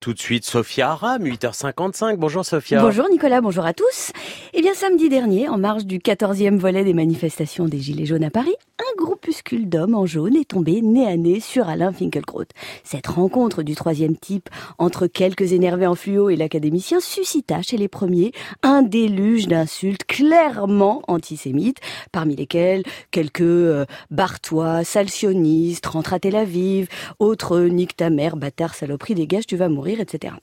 Tout de suite, Sophia Aram, 8h55. Bonjour Sophia. Bonjour Nicolas, bonjour à tous. Eh bien, samedi dernier, en marge du 14e volet des manifestations des Gilets jaunes à Paris, un groupuscule d'hommes en jaune est tombé nez à nez sur Alain Finkielkraut. Cette rencontre du troisième type entre quelques énervés en fluo et l'académicien suscita chez les premiers un déluge d'insultes clairement antisémites, parmi lesquels quelques euh, Bartois, Salsionistes, rentre à Tel Aviv, autres nique ta mère, bâtard, saloperie, dégage, tu vas mourir etc.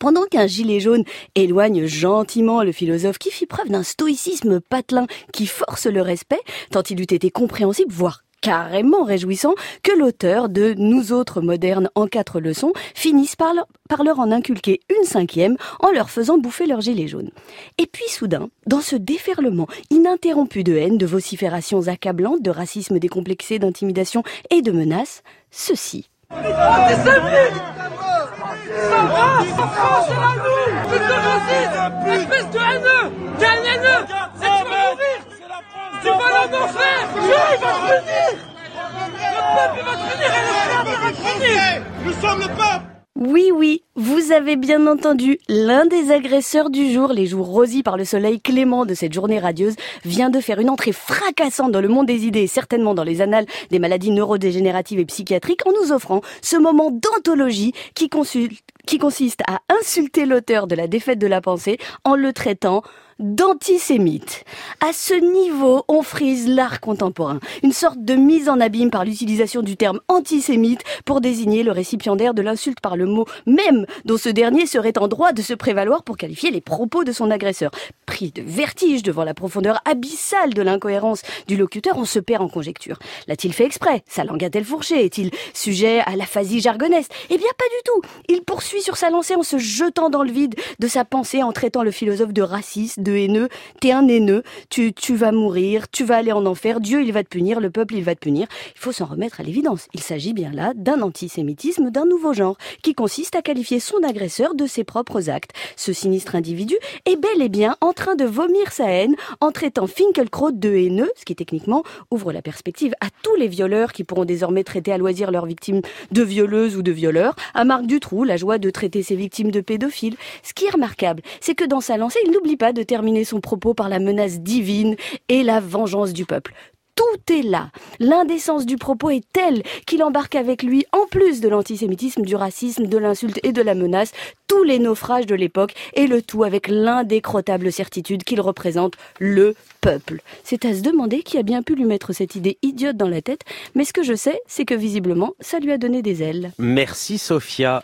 Pendant qu'un gilet jaune éloigne gentiment le philosophe qui fit preuve d'un stoïcisme patelin qui force le respect, tant il eût été compréhensible, voire carrément réjouissant, que l'auteur de Nous autres modernes en quatre leçons finisse par leur, par leur en inculquer une cinquième en leur faisant bouffer leur gilet jaune. Et puis soudain, dans ce déferlement ininterrompu de haine, de vociférations accablantes, de racisme décomplexé, d'intimidation et de menaces, ceci. Ça va c'est la nous Plus de racisme Espèce de haineux T'es un haineux. Et tu vas mourir. Tu vas en enfer Dieu, il va te punir. Le peuple, va te punir. Et le peuple va te punir. Nous sommes le peuple oui, oui, vous avez bien entendu, l'un des agresseurs du jour, les jours rosis par le soleil clément de cette journée radieuse, vient de faire une entrée fracassante dans le monde des idées et certainement dans les annales des maladies neurodégénératives et psychiatriques en nous offrant ce moment d'anthologie qui, qui consiste à insulter l'auteur de la défaite de la pensée en le traitant d'antisémite. À ce niveau, on frise l'art contemporain, une sorte de mise en abîme par l'utilisation du terme antisémite pour désigner le récipiendaire de l'insulte par le mot même dont ce dernier serait en droit de se prévaloir pour qualifier les propos de son agresseur. Pris de vertige devant la profondeur abyssale de l'incohérence du locuteur, on se perd en conjecture. L'a-t-il fait exprès? Sa langue a-t-elle fourché? Est-il sujet à l'aphasie jargonnaise Eh bien, pas du tout. Il poursuit sur sa lancée en se jetant dans le vide de sa pensée en traitant le philosophe de raciste, de haineux, t'es un haineux, tu, tu vas mourir, tu vas aller en enfer, Dieu il va te punir, le peuple il va te punir. Il faut s'en remettre à l'évidence. Il s'agit bien là d'un antisémitisme d'un nouveau genre, qui consiste à qualifier son agresseur de ses propres actes. Ce sinistre individu est bel et bien en train de vomir sa haine en traitant Finkelkraut de haineux, ce qui techniquement ouvre la perspective à tous les violeurs qui pourront désormais traiter à loisir leurs victimes de violeuses ou de violeurs, à Marc Dutroux la joie de traiter ses victimes de pédophiles. Ce qui est remarquable, c'est que dans sa lancée, il n'oublie pas de terminer son propos par la menace divine et la vengeance du peuple tout est là. L'indécence du propos est telle qu'il embarque avec lui, en plus de l'antisémitisme, du racisme, de l'insulte et de la menace, tous les naufrages de l'époque, et le tout avec l'indécrottable certitude qu'il représente le peuple. C'est à se demander qui a bien pu lui mettre cette idée idiote dans la tête, mais ce que je sais, c'est que visiblement, ça lui a donné des ailes. Merci Sophia.